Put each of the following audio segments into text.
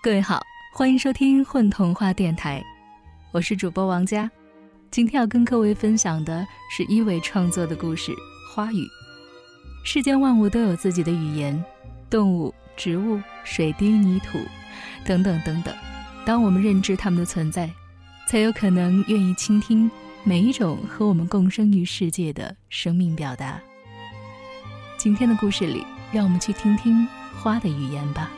各位好，欢迎收听混童话电台，我是主播王佳。今天要跟各位分享的是一伟创作的故事《花语》。世间万物都有自己的语言，动物、植物、水滴、泥土，等等等等。当我们认知它们的存在，才有可能愿意倾听每一种和我们共生于世界的生命表达。今天的故事里，让我们去听听花的语言吧。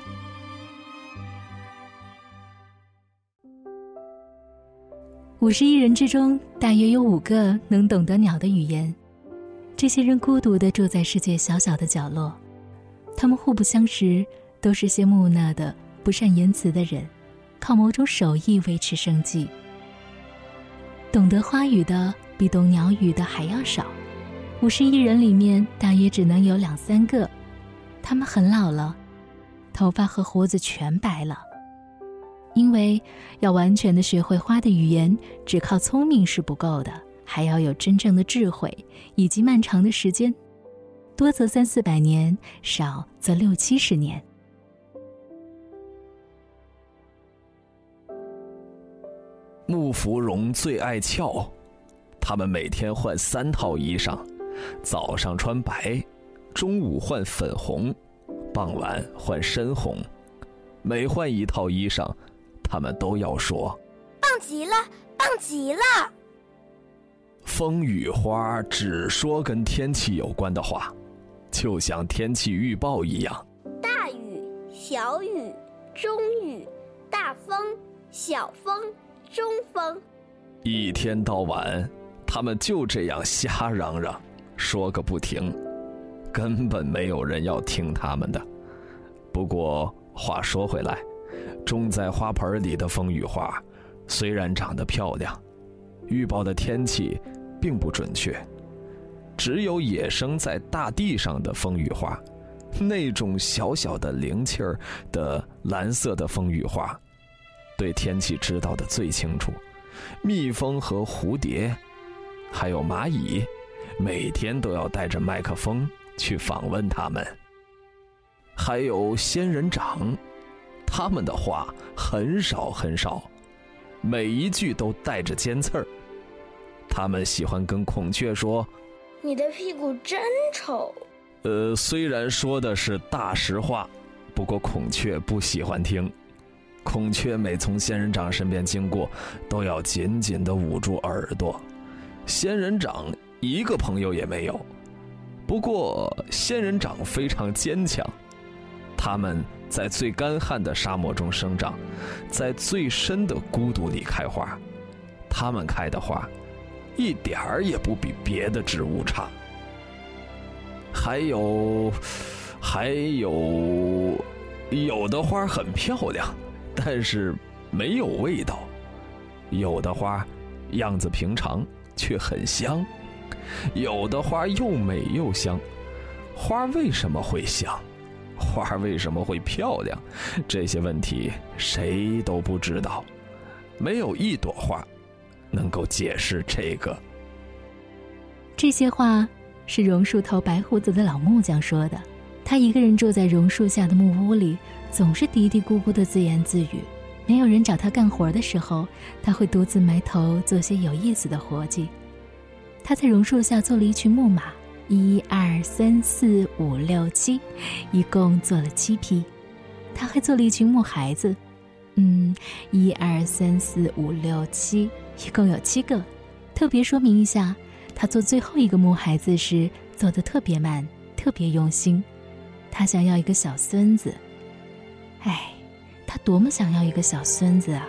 五十亿人之中，大约有五个能懂得鸟的语言。这些人孤独地住在世界小小的角落，他们互不相识，都是些木讷的、不善言辞的人，靠某种手艺维持生计。懂得花语的比懂鸟语的还要少，五十亿人里面大约只能有两三个，他们很老了，头发和胡子全白了。因为要完全的学会花的语言，只靠聪明是不够的，还要有真正的智慧以及漫长的时间，多则三四百年，少则六七十年。木芙蓉最爱俏，他们每天换三套衣裳，早上穿白，中午换粉红，傍晚换深红，每换一套衣裳。他们都要说：“棒极了，棒极了！”风雨花只说跟天气有关的话，就像天气预报一样：大雨、小雨、中雨、大风、小风、中风。一天到晚，他们就这样瞎嚷嚷，说个不停，根本没有人要听他们的。不过话说回来。种在花盆里的风雨花，虽然长得漂亮，预报的天气并不准确。只有野生在大地上的风雨花，那种小小的灵气儿的蓝色的风雨花，对天气知道的最清楚。蜜蜂和蝴蝶，还有蚂蚁，每天都要带着麦克风去访问它们。还有仙人掌。他们的话很少很少，每一句都带着尖刺儿。他们喜欢跟孔雀说：“你的屁股真丑。”呃，虽然说的是大实话，不过孔雀不喜欢听。孔雀每从仙人掌身边经过，都要紧紧的捂住耳朵。仙人掌一个朋友也没有，不过仙人掌非常坚强。他们。在最干旱的沙漠中生长，在最深的孤独里开花，它们开的花，一点儿也不比别的植物差。还有，还有，有的花很漂亮，但是没有味道；有的花样子平常，却很香；有的花又美又香。花为什么会香？花为什么会漂亮？这些问题谁都不知道，没有一朵花能够解释这个。这些话是榕树头白胡子的老木匠说的。他一个人住在榕树下的木屋里，总是嘀嘀咕咕的自言自语。没有人找他干活的时候，他会独自埋头做些有意思的活计。他在榕树下做了一群木马。一二三四五六七，一共做了七批。他还做了一群木孩子，嗯，一二三四五六七，一共有七个。特别说明一下，他做最后一个木孩子时做的特别慢，特别用心。他想要一个小孙子。哎，他多么想要一个小孙子啊！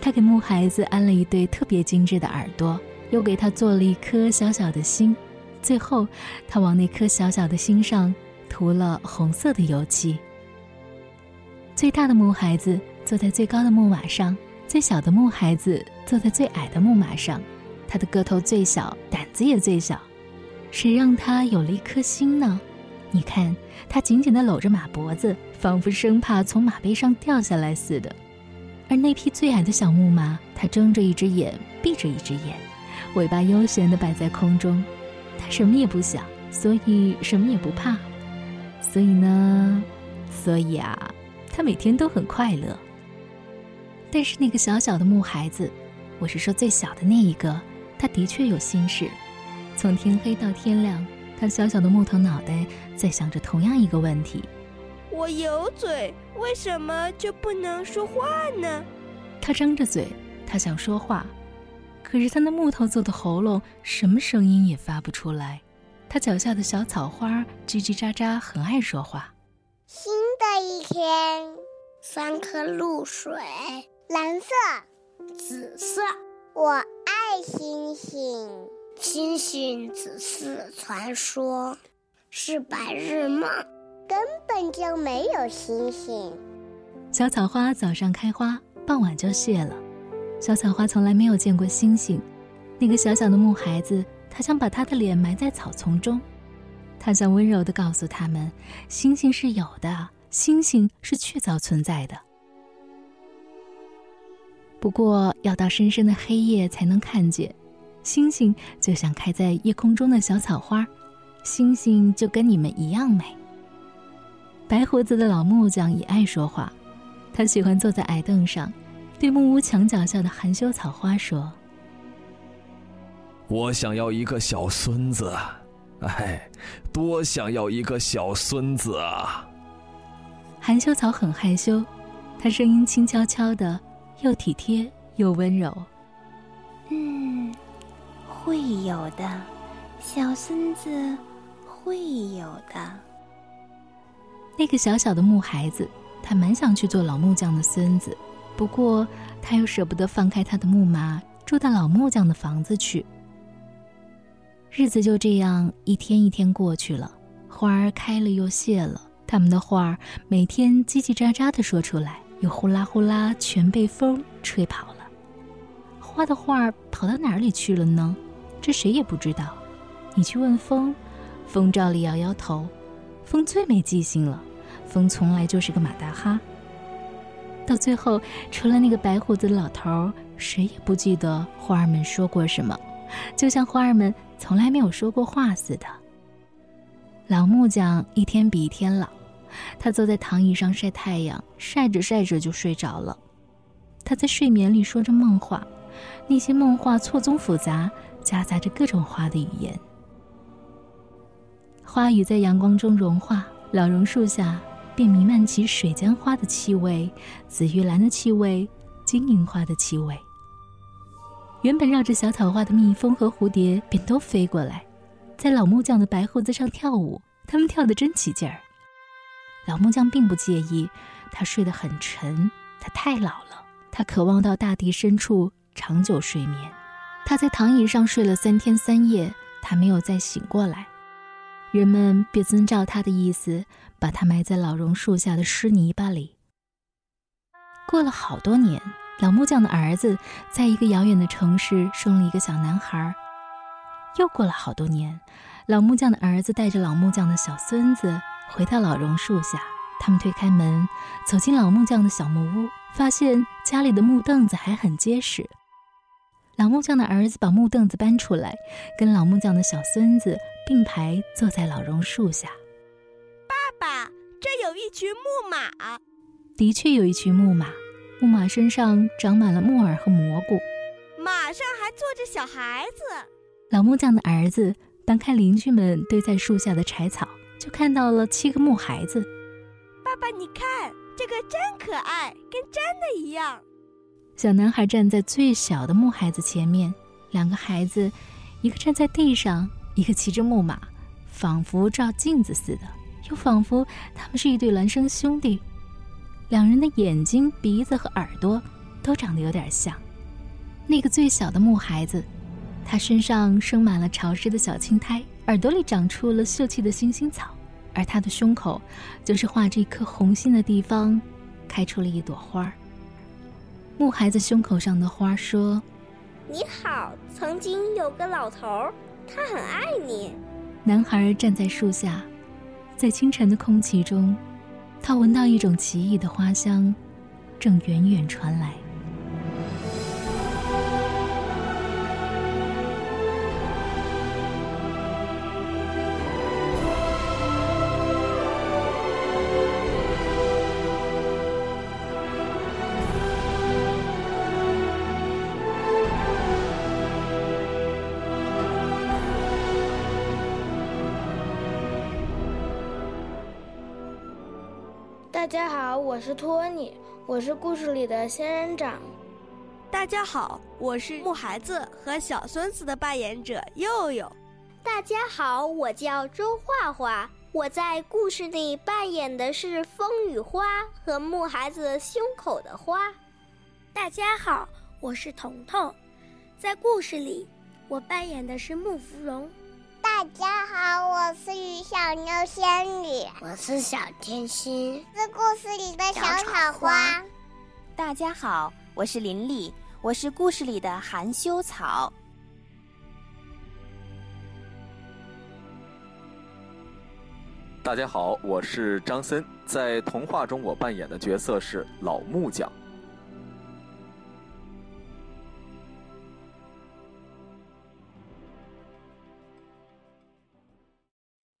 他给木孩子安了一对特别精致的耳朵，又给他做了一颗小小的心。最后，他往那颗小小的心上涂了红色的油漆。最大的木孩子坐在最高的木马上，最小的木孩子坐在最矮的木马上。他的个头最小，胆子也最小。谁让他有了一颗心呢？你看，他紧紧地搂着马脖子，仿佛生怕从马背上掉下来似的。而那匹最矮的小木马，它睁着一只眼，闭着一只眼，尾巴悠闲地摆在空中。他什么也不想，所以什么也不怕，所以呢，所以啊，他每天都很快乐，但是那个小小的木孩子，我是说最小的那一个，他的确有心事。从天黑到天亮，他小小的木头脑袋在想着同样一个问题：我有嘴，为什么就不能说话呢？他张着嘴，他想说话，可是他那木头做的喉咙什么声音也发不出来。他脚下的小草花叽叽喳喳，很爱说话。新的一天，三颗露水。蓝色，紫色，我爱星星。星星只是传说，是白日梦，根本就没有星星。小草花早上开花，傍晚就谢了。小草花从来没有见过星星。那个小小的木孩子，他想把他的脸埋在草丛中，他想温柔地告诉他们：星星是有的，星星是确凿存在的。不过要到深深的黑夜才能看见，星星就像开在夜空中的小草花，星星就跟你们一样美。白胡子的老木匠也爱说话，他喜欢坐在矮凳上，对木屋墙角下的含羞草花说：“我想要一个小孙子，哎，多想要一个小孙子啊！”含羞草很害羞，他声音轻悄悄的。又体贴又温柔。嗯，会有的，小孙子会有的。那个小小的木孩子，他蛮想去做老木匠的孙子，不过他又舍不得放开他的木马，住到老木匠的房子去。日子就这样一天一天过去了，花儿开了又谢了，他们的话儿每天叽叽喳喳的说出来。又呼啦呼啦，全被风吹跑了。花的画儿跑到哪里去了呢？这谁也不知道。你去问风，风照例摇摇头。风最没记性了，风从来就是个马大哈。到最后，除了那个白胡子老头，谁也不记得花儿们说过什么，就像花儿们从来没有说过话似的。老木匠一天比一天老。他坐在躺椅上晒太阳，晒着晒着就睡着了。他在睡眠里说着梦话，那些梦话错综复杂，夹杂着各种花的语言。花语在阳光中融化，老榕树下便弥漫起水浆花的气味、紫玉兰的气味、金银花的气味。原本绕着小草花的蜜蜂和蝴蝶便都飞过来，在老木匠的白胡子上跳舞，他们跳得真起劲儿。老木匠并不介意，他睡得很沉，他太老了，他渴望到大地深处长久睡眠。他在躺椅上睡了三天三夜，他没有再醒过来。人们便遵照他的意思，把他埋在老榕树下的湿泥巴里。过了好多年，老木匠的儿子在一个遥远的城市生了一个小男孩。又过了好多年，老木匠的儿子带着老木匠的小孙子。回到老榕树下，他们推开门，走进老木匠的小木屋，发现家里的木凳子还很结实。老木匠的儿子把木凳子搬出来，跟老木匠的小孙子并排坐在老榕树下。爸爸，这有一群木马。的确有一群木马，木马身上长满了木耳和蘑菇，马上还坐着小孩子。老木匠的儿子搬开邻居们堆在树下的柴草。就看到了七个木孩子。爸爸，你看这个真可爱，跟真的一样。小男孩站在最小的木孩子前面，两个孩子，一个站在地上，一个骑着木马，仿佛照镜子似的，又仿佛他们是一对孪生兄弟。两人的眼睛、鼻子和耳朵都长得有点像。那个最小的木孩子，他身上生满了潮湿的小青苔。耳朵里长出了秀气的星星草，而他的胸口，就是画着一颗红心的地方，开出了一朵花儿。木孩子胸口上的花说：“你好，曾经有个老头儿，他很爱你。”男孩站在树下，在清晨的空气中，他闻到一种奇异的花香，正远远传来。大家好，我是托尼，我是故事里的仙人掌。大家好，我是木孩子和小孙子的扮演者佑佑。大家好，我叫周画画，我在故事里扮演的是风雨花和木孩子胸口的花。大家好，我是彤彤，在故事里我扮演的是木芙蓉。大家好，我是雨小妞仙女，我是小天心，是故事里的小草花。大家好，我是林丽，我是故事里的含羞草。大家好，我是张森，在童话中我扮演的角色是老木匠。